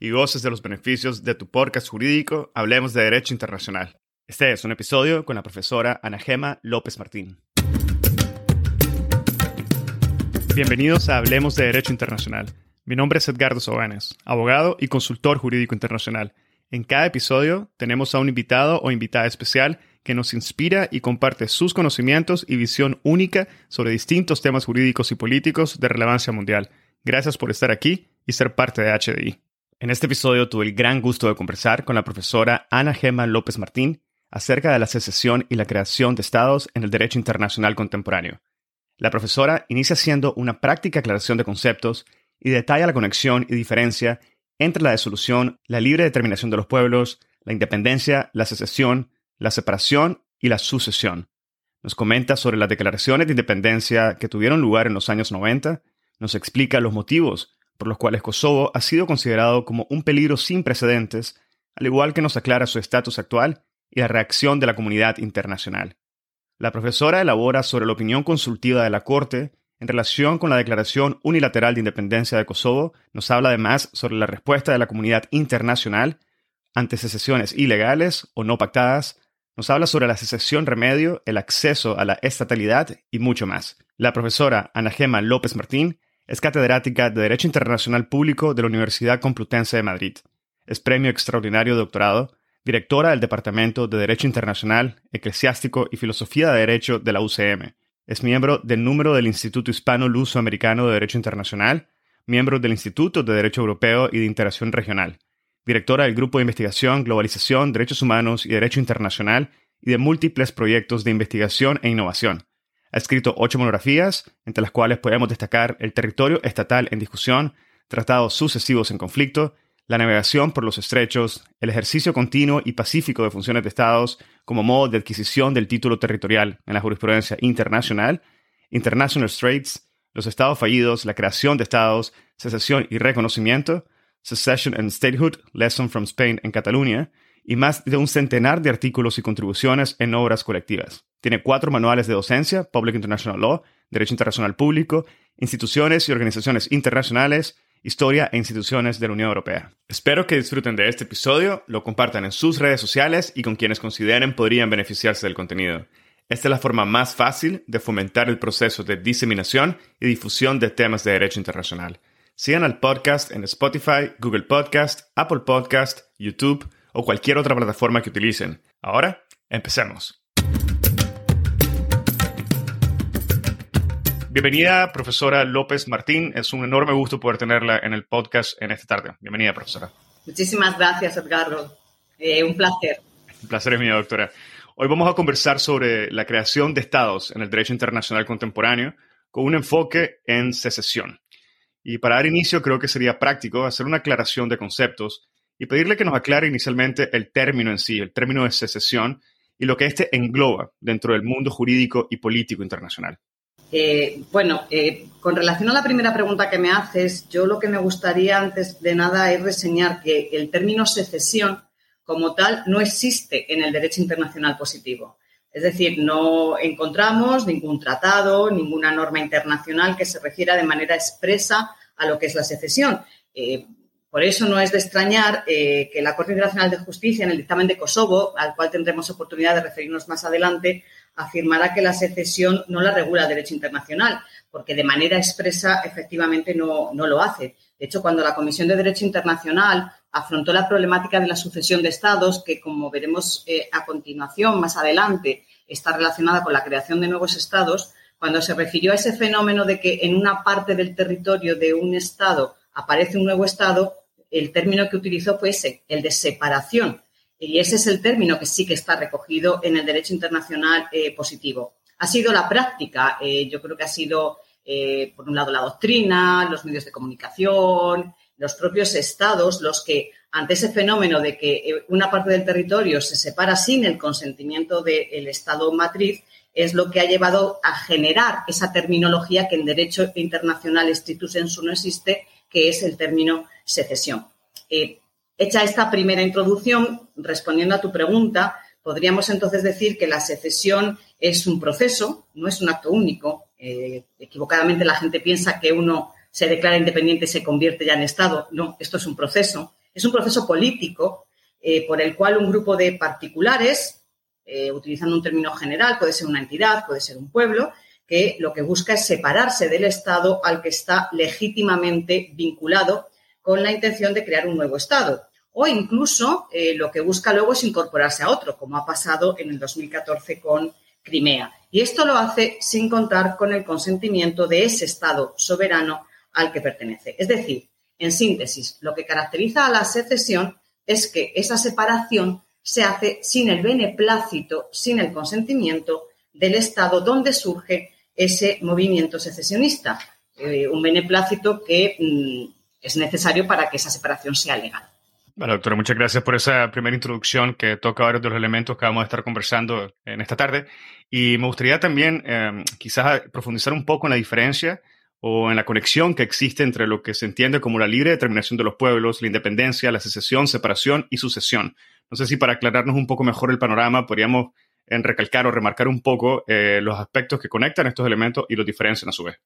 y goces de los beneficios de tu podcast jurídico Hablemos de Derecho Internacional. Este es un episodio con la profesora Ana Gema López Martín. Bienvenidos a Hablemos de Derecho Internacional. Mi nombre es Edgardo Sobanes, abogado y consultor jurídico internacional. En cada episodio tenemos a un invitado o invitada especial que nos inspira y comparte sus conocimientos y visión única sobre distintos temas jurídicos y políticos de relevancia mundial. Gracias por estar aquí y ser parte de HDI. En este episodio tuve el gran gusto de conversar con la profesora Ana Gema López Martín acerca de la secesión y la creación de estados en el derecho internacional contemporáneo. La profesora inicia haciendo una práctica aclaración de conceptos y detalla la conexión y diferencia entre la desolución, la libre determinación de los pueblos, la independencia, la secesión, la separación y la sucesión. Nos comenta sobre las declaraciones de independencia que tuvieron lugar en los años 90, nos explica los motivos por los cuales Kosovo ha sido considerado como un peligro sin precedentes, al igual que nos aclara su estatus actual y la reacción de la comunidad internacional. La profesora elabora sobre la opinión consultiva de la Corte en relación con la declaración unilateral de independencia de Kosovo, nos habla además sobre la respuesta de la comunidad internacional ante secesiones ilegales o no pactadas, nos habla sobre la secesión remedio, el acceso a la estatalidad y mucho más. La profesora Ana Gema López Martín es catedrática de Derecho Internacional Público de la Universidad Complutense de Madrid. Es premio extraordinario de doctorado, directora del Departamento de Derecho Internacional, Eclesiástico y Filosofía de Derecho de la UCM. Es miembro del número del Instituto Hispano-Luso-Americano de Derecho Internacional, miembro del Instituto de Derecho Europeo y de Interacción Regional, directora del Grupo de Investigación, Globalización, Derechos Humanos y Derecho Internacional y de múltiples proyectos de investigación e innovación. Ha escrito ocho monografías, entre las cuales podemos destacar El territorio estatal en discusión, Tratados sucesivos en conflicto, La navegación por los estrechos, El ejercicio continuo y pacífico de funciones de estados como modo de adquisición del título territorial en la jurisprudencia internacional, International Straits, Los estados fallidos, La creación de estados, Secesión y reconocimiento, Secession and Statehood, Lesson from Spain en Cataluña, y más de un centenar de artículos y contribuciones en obras colectivas. Tiene cuatro manuales de docencia, Public International Law, Derecho Internacional Público, Instituciones y Organizaciones Internacionales, Historia e Instituciones de la Unión Europea. Espero que disfruten de este episodio, lo compartan en sus redes sociales y con quienes consideren podrían beneficiarse del contenido. Esta es la forma más fácil de fomentar el proceso de diseminación y difusión de temas de derecho internacional. Sigan al podcast en Spotify, Google Podcast, Apple Podcast, YouTube o cualquier otra plataforma que utilicen. Ahora, empecemos. Bienvenida, profesora López Martín. Es un enorme gusto poder tenerla en el podcast en esta tarde. Bienvenida, profesora. Muchísimas gracias, Edgardo. Eh, un placer. Un placer es mío, doctora. Hoy vamos a conversar sobre la creación de estados en el derecho internacional contemporáneo con un enfoque en secesión. Y para dar inicio, creo que sería práctico hacer una aclaración de conceptos y pedirle que nos aclare inicialmente el término en sí, el término de secesión y lo que éste engloba dentro del mundo jurídico y político internacional. Eh, bueno, eh, con relación a la primera pregunta que me haces, yo lo que me gustaría antes de nada es reseñar que el término secesión como tal no existe en el derecho internacional positivo. Es decir, no encontramos ningún tratado, ninguna norma internacional que se refiera de manera expresa a lo que es la secesión. Eh, por eso no es de extrañar que la Corte Internacional de Justicia, en el dictamen de Kosovo, al cual tendremos oportunidad de referirnos más adelante, afirmará que la secesión no la regula el derecho internacional, porque de manera expresa efectivamente no, lo hace. De hecho, cuando la Comisión de Derecho Internacional afrontó la problemática de la sucesión de estados, que como veremos eh, a continuación, más adelante, está relacionada con la creación de nuevos estados, cuando se refirió a ese fenómeno de que en una parte del territorio de un estado aparece un nuevo estado, el término que utilizó fue ese, el de separación. Y ese es el término que sí que está recogido en el derecho internacional eh, positivo. Ha sido la práctica, eh, yo creo que ha sido, eh, por un lado, la doctrina, los medios de comunicación, los propios estados los que ante ese fenómeno de que una parte del territorio se separa sin el consentimiento del Estado matriz, es lo que ha llevado a generar esa terminología que en derecho internacional estricto sensu no existe, que es el término secesión. Eh, hecha esta primera introducción, respondiendo a tu pregunta, podríamos entonces decir que la secesión es un proceso, no es un acto único. Eh, equivocadamente la gente piensa que uno se declara independiente y se convierte ya en Estado. No, esto es un proceso. Es un proceso político eh, por el cual un grupo de particulares, utilizando un término general, puede ser una entidad, puede ser un pueblo, que lo que busca es separarse del Estado al que está legítimamente vinculado con la intención de crear un nuevo Estado. O incluso eh, lo que busca luego es incorporarse a otro, como ha pasado en el 2014 con Crimea. Y esto lo hace sin contar con el consentimiento de ese Estado soberano al que pertenece. Es decir, en síntesis, lo que caracteriza a la secesión es que esa separación se hace sin el beneplácito, sin el consentimiento del Estado donde surge ese movimiento secesionista. Eh, un beneplácito que mm, es necesario para que esa separación sea legal. Bueno, doctora, muchas gracias por esa primera introducción que toca varios de los elementos que vamos a estar conversando en esta tarde. Y me gustaría también eh, quizás profundizar un poco en la diferencia o en la conexión que existe entre lo que se entiende como la libre determinación de los pueblos, la independencia, la secesión, separación y sucesión. No sé si para aclararnos un poco mejor el panorama podríamos en recalcar o remarcar un poco eh, los aspectos que conectan estos elementos y los diferencian a su vez.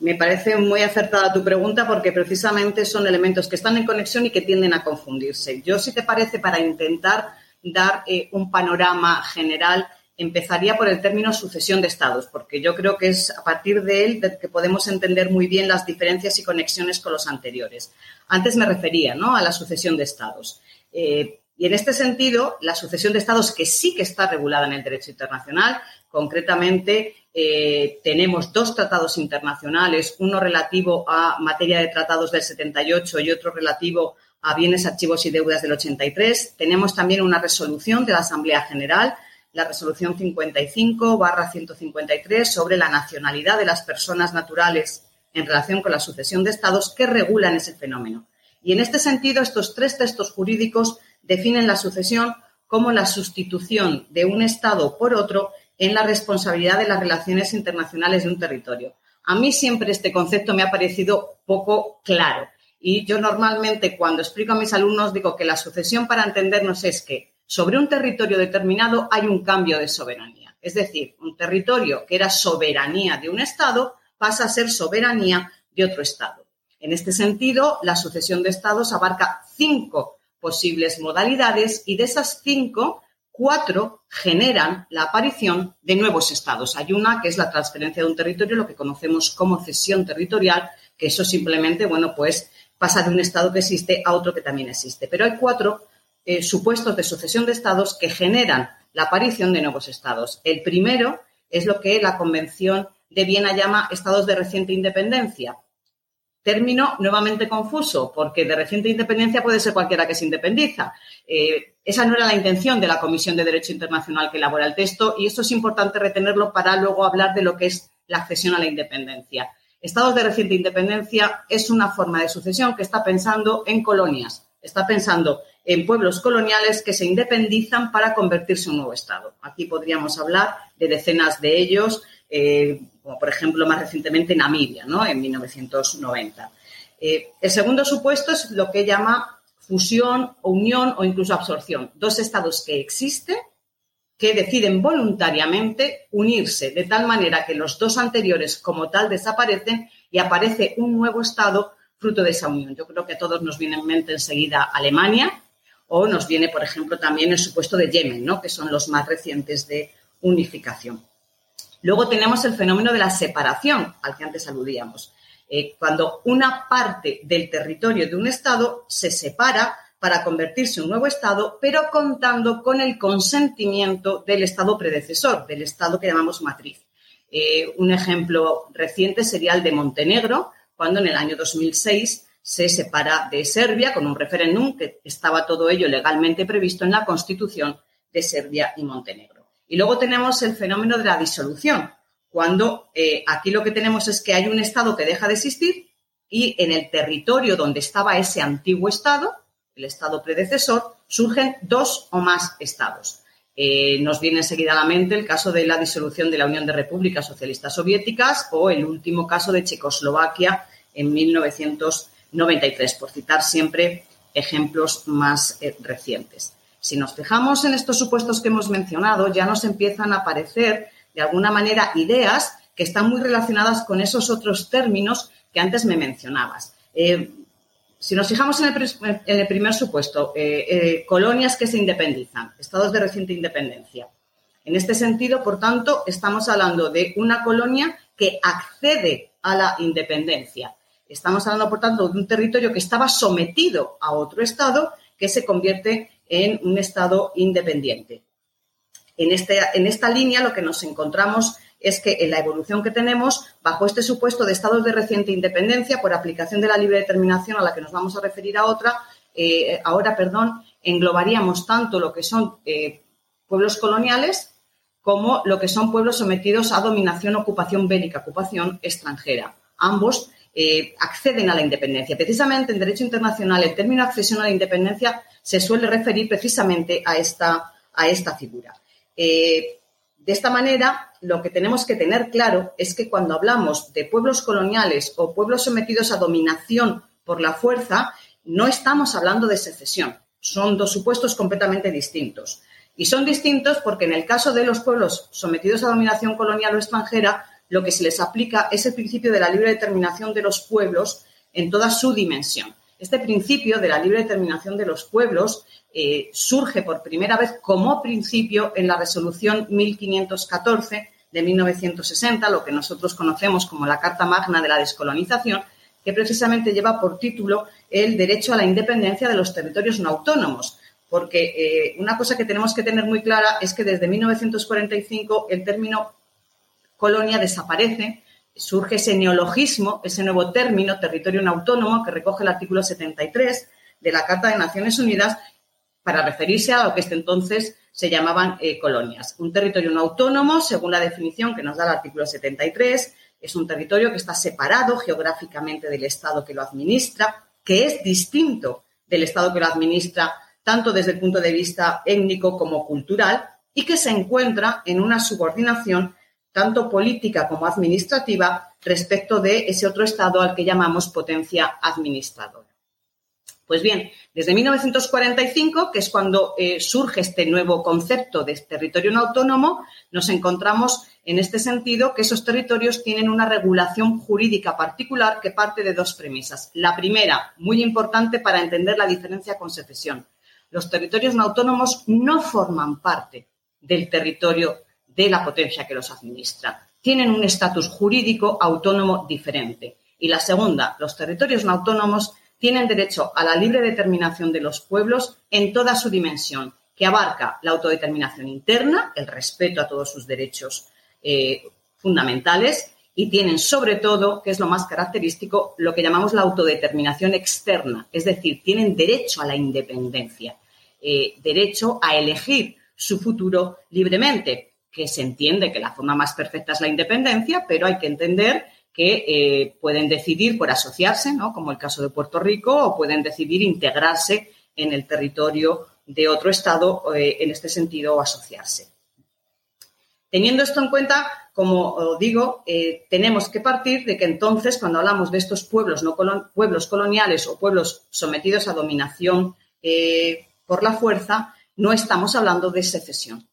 Me parece muy acertada tu pregunta porque precisamente son elementos que están en conexión y que tienden a confundirse. Yo, si te parece, para intentar dar eh, un panorama general, empezaría por el término sucesión de estados, porque yo creo que es a partir de él que podemos entender muy bien las diferencias y conexiones con los anteriores. Antes me refería ¿no? a la sucesión de estados. Eh, y en este sentido, la sucesión de estados que sí que está regulada en el derecho internacional, concretamente eh, tenemos dos tratados internacionales, uno relativo a materia de tratados del 78 y otro relativo a bienes, archivos y deudas del 83. Tenemos también una resolución de la Asamblea General la resolución 55 barra 153 sobre la nacionalidad de las personas naturales en relación con la sucesión de estados que regulan ese fenómeno. Y en este sentido, estos tres textos jurídicos definen la sucesión como la sustitución de un Estado por otro en la responsabilidad de las relaciones internacionales de un territorio. A mí siempre este concepto me ha parecido poco claro. Y yo normalmente cuando explico a mis alumnos digo que la sucesión para entendernos es que sobre un territorio determinado hay un cambio de soberanía. Es decir, un territorio que era soberanía de un Estado pasa a ser soberanía de otro Estado. En este sentido, la sucesión de Estados abarca cinco posibles modalidades y de esas cinco, cuatro generan la aparición de nuevos estados. Hay una que es la transferencia de un territorio, lo que conocemos como cesión territorial, que eso simplemente, bueno, pues pasa de un estado que existe a otro que también existe. Pero hay cuatro eh, supuestos de sucesión de estados que generan la aparición de nuevos estados. El primero es lo que la Convención de Viena llama estados de reciente independencia. Término nuevamente confuso, porque de reciente independencia puede ser cualquiera que se independiza. Eh, esa no era la intención de la Comisión de Derecho Internacional que elabora el texto y esto es importante retenerlo para luego hablar de lo que es la accesión a la independencia. Estados de reciente independencia es una forma de sucesión que está pensando en colonias, está pensando en pueblos coloniales que se independizan para convertirse en un nuevo Estado. Aquí podríamos hablar de decenas de ellos, eh, como por ejemplo más recientemente Namibia, ¿no? en 1990. Eh, el segundo supuesto es lo que llama fusión o unión o incluso absorción. Dos estados que existen, que deciden voluntariamente unirse de tal manera que los dos anteriores como tal desaparecen y aparece un nuevo estado fruto de esa unión. Yo creo que a todos nos viene en mente enseguida Alemania, o nos viene, por ejemplo, también el supuesto de Yemen, ¿no? que son los más recientes de unificación. Luego tenemos el fenómeno de la separación, al que antes aludíamos. Eh, cuando una parte del territorio de un Estado se separa para convertirse en un nuevo Estado, pero contando con el consentimiento del Estado predecesor, del Estado que llamamos matriz. Eh, un ejemplo reciente sería el de Montenegro, cuando en el año 2006 se separa de Serbia con un referéndum que estaba todo ello legalmente previsto en la Constitución de Serbia y Montenegro. Y luego tenemos el fenómeno de la disolución, cuando eh, aquí lo que tenemos es que hay un Estado que deja de existir y en el territorio donde estaba ese antiguo Estado, el Estado predecesor, surgen dos o más Estados. Eh, nos viene enseguida a la mente el caso de la disolución de la Unión de Repúblicas Socialistas Soviéticas o el último caso de Checoslovaquia en 1993, por citar siempre ejemplos más eh, recientes. Si nos fijamos en estos supuestos que hemos mencionado, ya nos empiezan a aparecer, de alguna manera, ideas que están muy relacionadas con esos otros términos que antes me mencionabas. Eh, si nos fijamos en el, primer supuesto, eh, eh, colonias que se independizan, estados de reciente independencia. En este sentido, por tanto, estamos hablando de una colonia que accede a la independencia. Estamos hablando, por tanto, de un territorio que estaba sometido a otro estado que se convierte en un estado independiente. En, este, en esta línea lo que nos encontramos es que en la evolución que tenemos, bajo este supuesto de estados de reciente independencia, por aplicación de la libre determinación a la que nos vamos a referir a otra, eh, ahora, perdón, englobaríamos tanto lo que son eh, pueblos coloniales como lo que son pueblos sometidos a dominación, ocupación bélica, ocupación extranjera. Ambos eh, acceden a la independencia. Precisamente en derecho internacional el término accesión a la independencia se suele referir precisamente a esta, a esta figura. De esta manera, lo que tenemos que tener claro es que cuando hablamos de pueblos coloniales o pueblos sometidos a dominación por la fuerza, no estamos hablando de secesión. Son dos supuestos completamente distintos. Y son distintos porque en el caso de los pueblos sometidos a dominación colonial o extranjera, lo que se les aplica es el principio de la libre determinación de los pueblos en toda su dimensión. Este principio de la libre determinación de los pueblos eh, surge por primera vez como principio en la resolución 1514 de 1960, lo que nosotros conocemos como la Carta Magna de la Descolonización, que precisamente lleva por título el derecho a la independencia de los territorios no autónomos. Porque eh, una cosa que tenemos que tener muy clara es que desde 1945 el término colonia desaparece, surge ese neologismo, ese nuevo término, territorio no autónomo, que recoge el artículo 73 de la Carta de Naciones Unidas para referirse a lo que este entonces se llamaban eh, colonias. Un territorio no autónomo, según la definición que nos da el artículo 73, es un territorio que está separado geográficamente del Estado que lo administra, que es distinto del Estado que lo administra tanto desde el punto de vista étnico como cultural y que se encuentra en una subordinación tanto política como administrativa respecto de ese otro Estado al que llamamos potencia administradora. Pues bien, desde 1945, que es cuando eh, surge este nuevo concepto de territorio no autónomo, nos encontramos en este sentido que esos territorios tienen una regulación jurídica particular que parte de dos premisas. La primera, muy importante para entender la diferencia con secesión. Los territorios no autónomos no forman parte del territorio de la potencia que los administra. Tienen un estatus jurídico autónomo diferente. Y la segunda, los territorios no autónomos tienen derecho a la libre determinación de los pueblos en toda su dimensión, que abarca la autodeterminación interna, el respeto a todos sus derechos eh, fundamentales, y tienen sobre todo, que es lo más característico, lo que llamamos la autodeterminación externa, es decir, tienen derecho a la independencia, eh, derecho a elegir su futuro libremente, que se entiende que la forma más perfecta es la independencia, pero hay que entender que eh, pueden decidir por asociarse, ¿no? como el caso de Puerto Rico, o pueden decidir integrarse en el territorio de otro Estado, eh, en este sentido, asociarse. Teniendo esto en cuenta, como digo, eh, tenemos que partir de que entonces, cuando hablamos de estos pueblos, no pueblos coloniales o pueblos sometidos a dominación por la fuerza, no estamos hablando de secesión.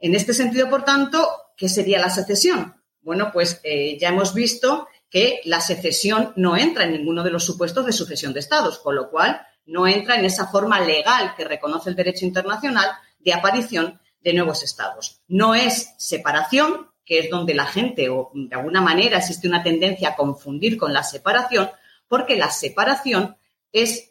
En este sentido, por tanto, ¿qué sería la secesión? Bueno, pues eh, ya hemos visto que la secesión no entra en ninguno de los supuestos de sucesión de estados, con lo cual no entra en esa forma legal que reconoce el derecho internacional de aparición de nuevos estados. No es separación, que es donde la gente, o de alguna manera existe una tendencia a confundir con la separación, porque la separación es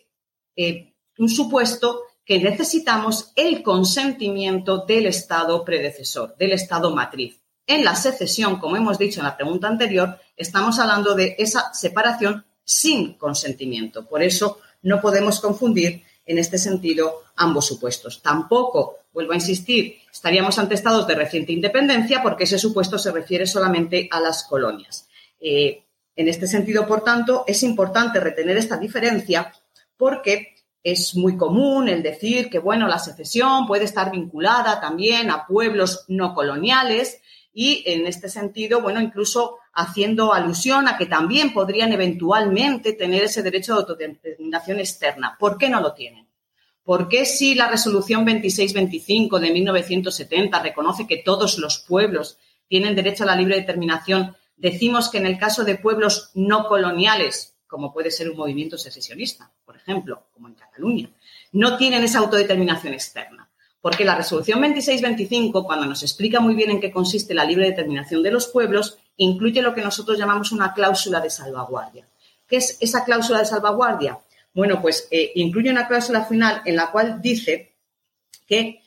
eh, un supuesto que necesitamos el consentimiento del Estado predecesor, del Estado matriz. En la secesión, como hemos dicho en la pregunta anterior, estamos hablando de esa separación sin consentimiento. Por eso no podemos confundir en este sentido ambos supuestos. Tampoco, vuelvo a insistir, estaríamos ante estados de reciente independencia porque ese supuesto se refiere solamente a las colonias. Eh, en este sentido, por tanto, es importante retener esta diferencia porque es muy común el decir que, bueno, la secesión puede estar vinculada también a pueblos no coloniales y, en este sentido, bueno, incluso haciendo alusión a que también podrían eventualmente tener ese derecho de autodeterminación externa. ¿Por qué no lo tienen? ¿Por qué si la resolución 2625 de 1970 reconoce que todos los pueblos tienen derecho a la libre determinación, decimos que en el caso de pueblos no coloniales, como puede ser un movimiento secesionista, por ejemplo, como en Cataluña, no tienen esa autodeterminación externa? Porque la resolución 2625, cuando nos explica muy bien en qué consiste la libre determinación de los pueblos, incluye lo que nosotros llamamos una cláusula de salvaguardia. ¿Qué es esa cláusula de salvaguardia? Bueno, pues eh, incluye una cláusula final en la cual dice que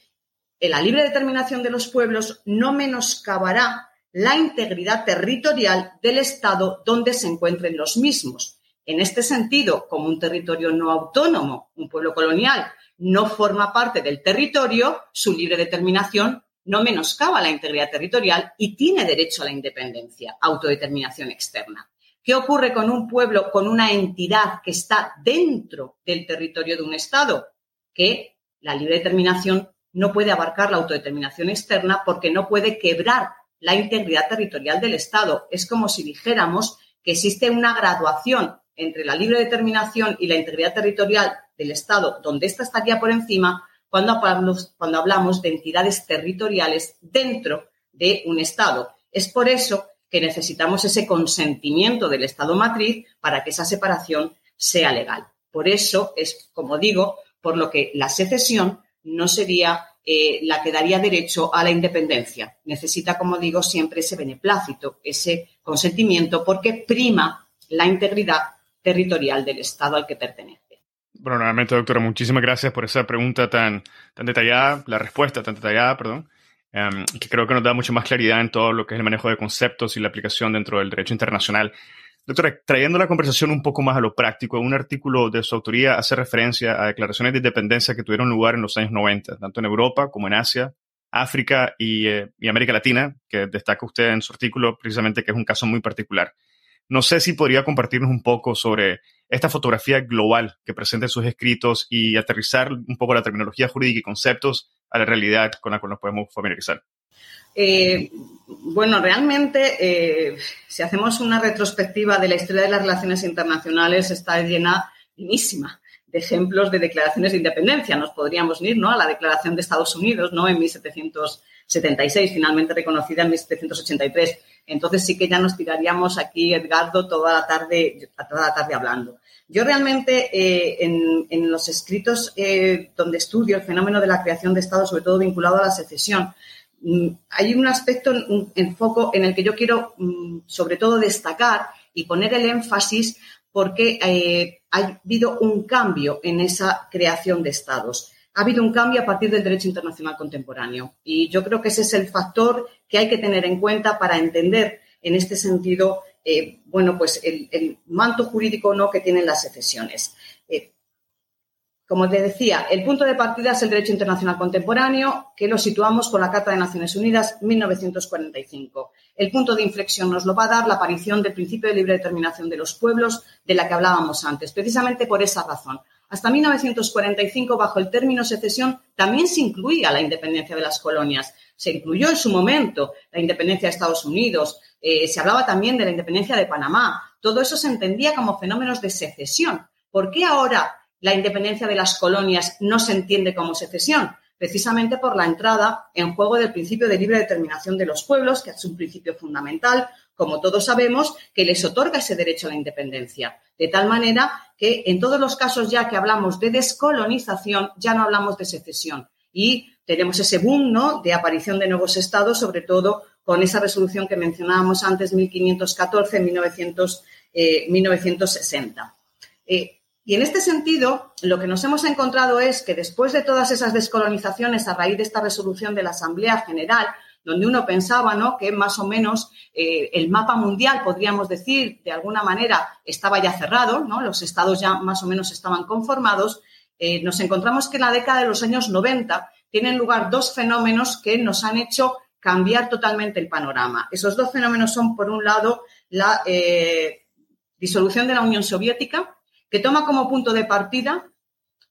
la libre determinación de los pueblos no menoscabará la integridad territorial del Estado donde se encuentren los mismos. En este sentido, como un territorio no autónomo, un pueblo colonial, no forma parte del territorio, su libre determinación no menoscaba la integridad territorial y tiene derecho a la independencia, autodeterminación externa. ¿Qué ocurre con un pueblo, con una entidad que está dentro del territorio de un Estado? Que la libre determinación no puede abarcar la autodeterminación externa porque no puede quebrar la integridad territorial del Estado. Es como si dijéramos que existe una graduación entre la libre determinación y la integridad territorial del Estado, donde ésta estaría por encima, cuando hablamos, de entidades territoriales dentro de un Estado. Es por eso que necesitamos ese consentimiento del Estado matriz para que esa separación sea legal. Por eso es, como digo, por lo que la secesión no sería eh, la que daría derecho a la independencia. Necesita, como digo, siempre ese beneplácito, ese consentimiento, porque prima la integridad territorial del Estado al que pertenece. Bueno, nuevamente, doctora, muchísimas gracias por esa pregunta tan, tan detallada, la respuesta tan detallada, perdón. Em, que creo que nos da mucha más claridad en todo lo que es el manejo de conceptos y la aplicación dentro del derecho internacional. Doctora, trayendo la conversación un poco más a lo práctico, un artículo de su autoría hace referencia a declaraciones de independencia que tuvieron lugar en los años 90, tanto en Europa como en Asia, África y, eh, y América Latina, que destaca usted en su artículo precisamente que es un caso muy particular. No sé si podría compartirnos un poco sobre esta fotografía global que presenta en sus escritos y aterrizar un poco la terminología jurídica y conceptos a la realidad con la cual nos podemos familiarizar. Eh, bueno, realmente, eh, si hacemos una retrospectiva de la historia de las relaciones internacionales, está llena, finísima, de ejemplos de declaraciones de independencia. Nos podríamos ir ¿no? a la Declaración de Estados Unidos ¿no? en 1776, finalmente reconocida en 1783. Entonces sí que ya nos tiraríamos aquí, Edgardo, toda la tarde, toda la tarde hablando. Yo realmente eh, en, los escritos eh, donde estudio el fenómeno de la creación de Estado, sobre todo vinculado a la secesión, mm, hay un aspecto, un enfoco en el que yo quiero mm, sobre todo destacar y poner el énfasis porque eh, ha habido un cambio en esa creación de estados. Ha habido un cambio a partir del derecho internacional contemporáneo y yo creo que ese es el factor que hay que tener en cuenta para entender en este sentido eh, bueno, pues el, manto jurídico no que tienen las excesiones. Eh, como te decía, el punto de partida es el derecho internacional contemporáneo, que lo situamos con la Carta de Naciones Unidas 1945. El punto de inflexión nos lo va a dar la aparición del principio de libre determinación de los pueblos, de la que hablábamos antes, precisamente por esa razón. Hasta 1945, bajo el término secesión, también se incluía la independencia de las colonias. Se incluyó en su momento la independencia de Estados Unidos, eh, se hablaba también de la independencia de Panamá. Todo eso se entendía como fenómenos de secesión. ¿Por qué ahora la independencia de las colonias no se entiende como secesión? Precisamente por la entrada en juego del principio de libre determinación de los pueblos, que es un principio fundamental, como todos sabemos, que les otorga ese derecho a la independencia. De tal manera que en todos los casos ya que hablamos de descolonización, ya no hablamos de secesión. Y tenemos ese boom ¿no? de aparición de nuevos estados, sobre todo con esa resolución que mencionábamos antes, 1514, 1900, 1960. Y en este sentido, lo que nos hemos encontrado es que después de todas esas descolonizaciones a raíz de esta resolución de la Asamblea General, donde uno pensaba ¿no? que más o menos eh, el mapa mundial, podríamos decir, de alguna manera estaba ya cerrado, ¿no? los estados ya más o menos estaban conformados, eh, nos encontramos que en la década de los años 90 tienen lugar dos fenómenos que nos han hecho cambiar totalmente el panorama. Esos dos fenómenos son, por un lado, la eh, disolución de la Unión Soviética, que toma como punto de partida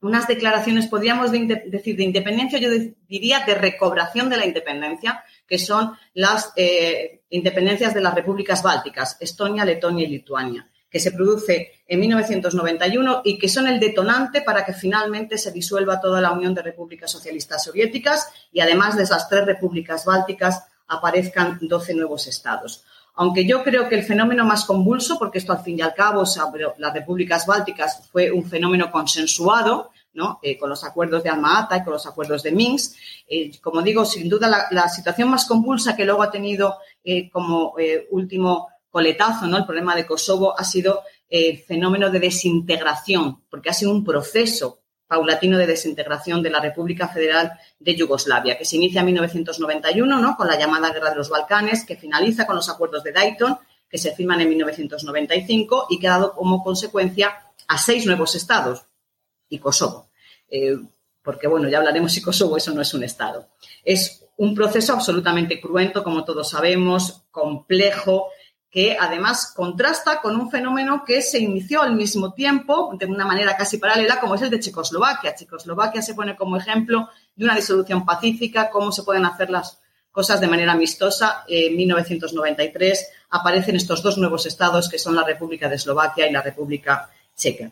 unas declaraciones, podríamos decir, de independencia, yo diría de recobración de la independencia, que son las eh, independencias de las repúblicas bálticas, Estonia, Letonia y Lituania, que se produce en 1991 y que son el detonante para que finalmente se disuelva toda la Unión de Repúblicas Socialistas Soviéticas y además de esas tres repúblicas bálticas aparezcan 12 nuevos estados. Aunque yo creo que el fenómeno más convulso, porque esto al fin y al cabo, las repúblicas bálticas fue un fenómeno consensuado, Eh, con los acuerdos de Alma-Ata y con los acuerdos de Minsk. Eh, como digo, sin duda la, situación más convulsa que luego ha tenido eh, como último coletazo, ¿no? El problema de Kosovo ha sido el fenómeno de desintegración, porque ha sido un proceso paulatino de desintegración de la República Federal de Yugoslavia, que se inicia en 1991 ¿no? con la llamada Guerra de los Balcanes, que finaliza con los acuerdos de Dayton, que se firman en 1995 y que ha dado como consecuencia a seis nuevos estados y Kosovo. Eh, porque, bueno, ya hablaremos si Kosovo eso no es un estado. Es un proceso absolutamente cruento, como todos sabemos, complejo, que además contrasta con un fenómeno que se inició al mismo tiempo, de una manera casi paralela, como es el de Checoslovaquia. Checoslovaquia se pone como ejemplo de una disolución pacífica, cómo se pueden hacer las cosas de manera amistosa. En 1993 aparecen estos dos nuevos estados, que son la República de Eslovaquia y la República Checa.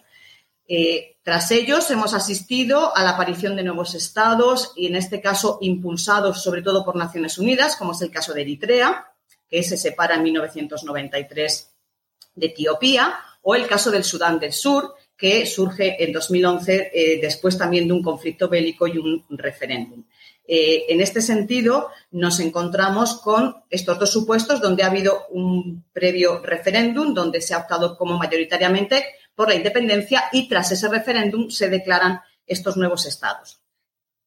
Eh, tras ellos hemos asistido a la aparición de nuevos estados y en este caso impulsados sobre todo por Naciones Unidas, como es el caso de Eritrea, que se separa en 1993 de Etiopía, o el caso del Sudán del Sur, que surge en 2011 eh, después también de un conflicto bélico y un referéndum. Eh, en este sentido, nos encontramos con estos dos supuestos donde ha habido un previo referéndum, donde se ha optado como mayoritariamente por la independencia y tras ese referéndum se declaran estos nuevos estados.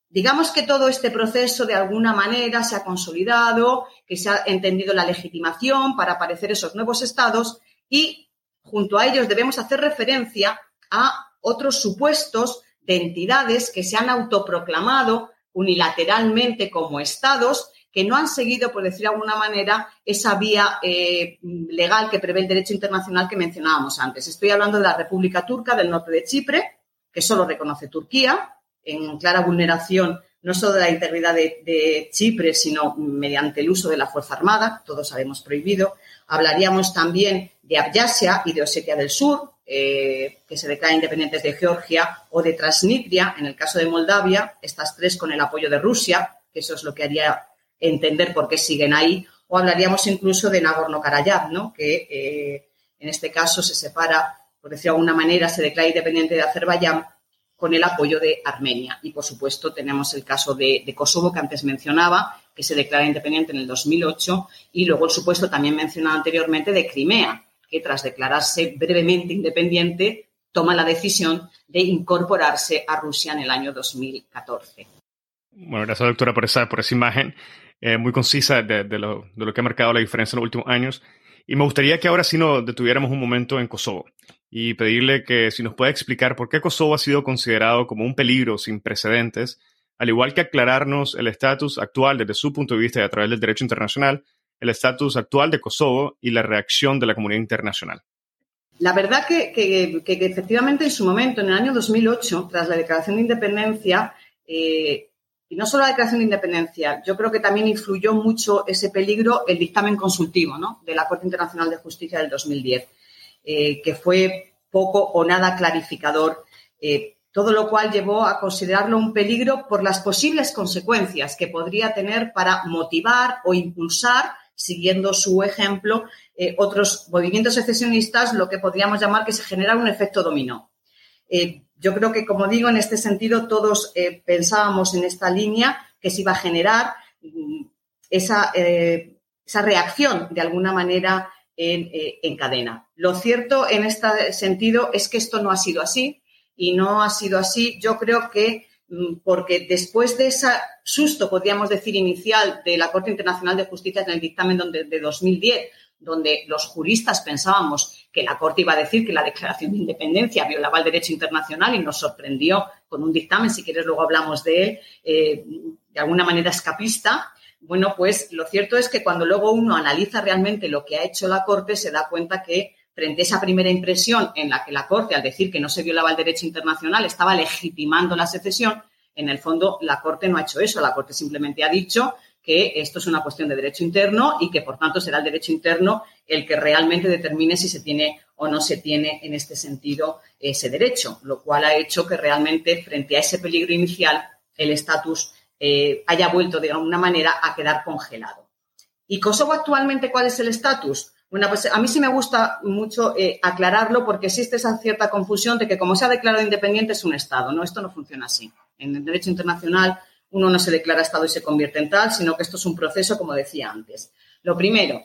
Digamos que todo este proceso de alguna manera se ha consolidado, que se ha entendido la legitimación para aparecer esos nuevos estados y junto a ellos debemos hacer referencia a otros supuestos de entidades que se han autoproclamado unilateralmente como estados que no han seguido, por decir de alguna manera, esa vía eh, legal que prevé el derecho internacional que mencionábamos antes. Estoy hablando de la República Turca del norte de Chipre, que solo reconoce Turquía, en clara vulneración no solo de la integridad de, Chipre, sino mediante el uso de la Fuerza Armada, todos sabemos prohibido. Hablaríamos también de Abyasia y de Osetia del Sur, eh, que se declaran independientes de Georgia, o de Transnistria, en el caso de Moldavia, estas tres con el apoyo de Rusia, que eso es lo que haría entender por qué siguen ahí, o hablaríamos incluso de Nagorno-Karabaj, ¿no? que eh, en este caso se separa, por decirlo de alguna manera, se declara independiente de Azerbaiyán con el apoyo de Armenia. Y, por supuesto, tenemos el caso de, Kosovo, que antes mencionaba, que se declara independiente en el 2008, y luego el supuesto también mencionado anteriormente de Crimea, que tras declararse brevemente independiente, toma la decisión de incorporarse a Rusia en el año 2014. Bueno, gracias doctora por esa, por esa imagen eh, muy concisa de, lo, de, lo, que ha marcado la diferencia en los últimos años. Y me gustaría que ahora sí nos detuviéramos un momento en Kosovo y pedirle que si nos puede explicar por qué Kosovo ha sido considerado como un peligro sin precedentes, al igual que aclararnos el estatus actual desde su punto de vista y a través del derecho internacional, el estatus actual de Kosovo y la reacción de la comunidad internacional. La verdad que, que, que, efectivamente en su momento, en el año 2008, tras la declaración de independencia, eh, y no solo la declaración de independencia, yo creo que también influyó mucho ese peligro el dictamen consultivo ¿no? de la Corte Internacional de Justicia del 2010. Eh, que fue poco o nada clarificador, eh, todo lo cual llevó a considerarlo un peligro por las posibles consecuencias que podría tener para motivar o impulsar, siguiendo su ejemplo, eh, otros movimientos secesionistas, lo que podríamos llamar que se genera un efecto dominó. Yo creo que, como digo, en este sentido todos pensábamos en esta línea que se iba a generar mm, esa, esa reacción, de alguna manera, en, cadena. Lo cierto en este sentido es que esto no ha sido así y no ha sido así. Yo creo que mm, porque después de ese susto, podríamos decir, inicial de la Corte Internacional de Justicia en el dictamen de 2010, donde los juristas pensábamos que la Corte iba a decir que la Declaración de Independencia violaba el derecho internacional y nos sorprendió con un dictamen, si quieres luego hablamos de él, eh, de alguna manera escapista. Bueno, pues lo cierto es que cuando luego uno analiza realmente lo que ha hecho la Corte, se da cuenta que frente a esa primera impresión en la que la Corte, al decir que no se violaba el derecho internacional, estaba legitimando la secesión, en el fondo la Corte no ha hecho eso. La Corte simplemente ha dicho que esto es una cuestión de derecho interno y que, por tanto, será el derecho interno el que realmente determine si se tiene o no se tiene en este sentido ese derecho, lo cual ha hecho que realmente, frente a ese peligro inicial, el estatus eh, haya vuelto de alguna manera a quedar congelado. ¿Y Kosovo actualmente cuál es el estatus? Bueno, pues a mí sí me gusta mucho eh, aclararlo porque existe esa cierta confusión de que como se ha declarado independiente es un Estado. No, esto no funciona así. En el derecho internacional uno no se declara Estado y se convierte en tal, sino que esto es un proceso, como decía antes. Lo primero,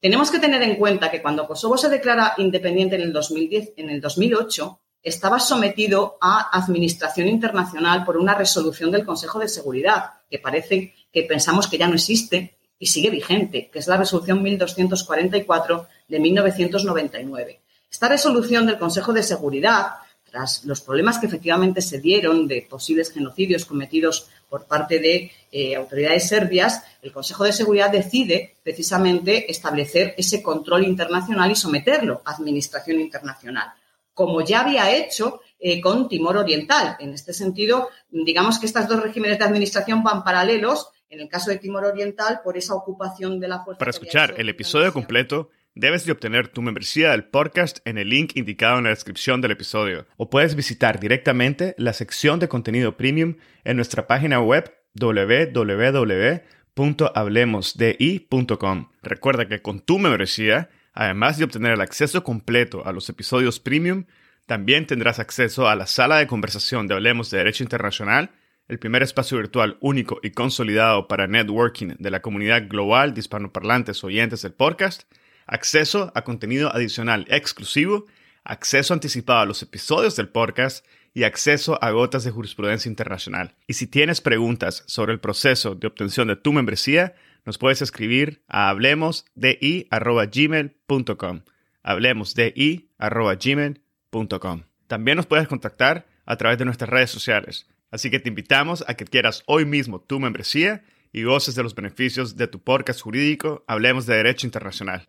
tenemos que tener en cuenta que cuando Kosovo se declara independiente en el 2010, en el 2008, estaba sometido a administración internacional por una resolución del Consejo de Seguridad, que parece que pensamos que ya no existe y sigue vigente, que es la resolución 1244 de 1999. Esta resolución del Consejo de Seguridad tras los problemas que efectivamente se dieron de posibles genocidios cometidos por parte de eh, autoridades serbias, el Consejo de Seguridad decide precisamente establecer ese control internacional y someterlo a administración internacional, como ya había hecho eh, con Timor Oriental. En este sentido, digamos que estas dos regímenes de administración van paralelos. En el caso de Timor Oriental, por esa ocupación de la fuerza. Para escuchar el episodio completo, Debes de obtener tu membresía del podcast en el link indicado en la descripción del episodio o puedes visitar directamente la sección de contenido premium en nuestra página web www.hablemosdi.com. Recuerda que con tu membresía, además de obtener el acceso completo a los episodios premium, también tendrás acceso a la sala de conversación de Hablemos de Derecho Internacional, el primer espacio virtual único y consolidado para networking de la comunidad global de hispanoparlantes oyentes del podcast, acceso a contenido adicional exclusivo, acceso anticipado a los episodios del podcast y acceso a gotas de jurisprudencia internacional. Y si tienes preguntas sobre el proceso de obtención de tu membresía, nos puedes escribir a hablemosdi.gmail.com. Hablemosdi.gmail.com. También nos puedes contactar a través de nuestras redes sociales. Así que te invitamos a que quieras hoy mismo tu membresía y goces de los beneficios de tu podcast jurídico Hablemos de Derecho Internacional.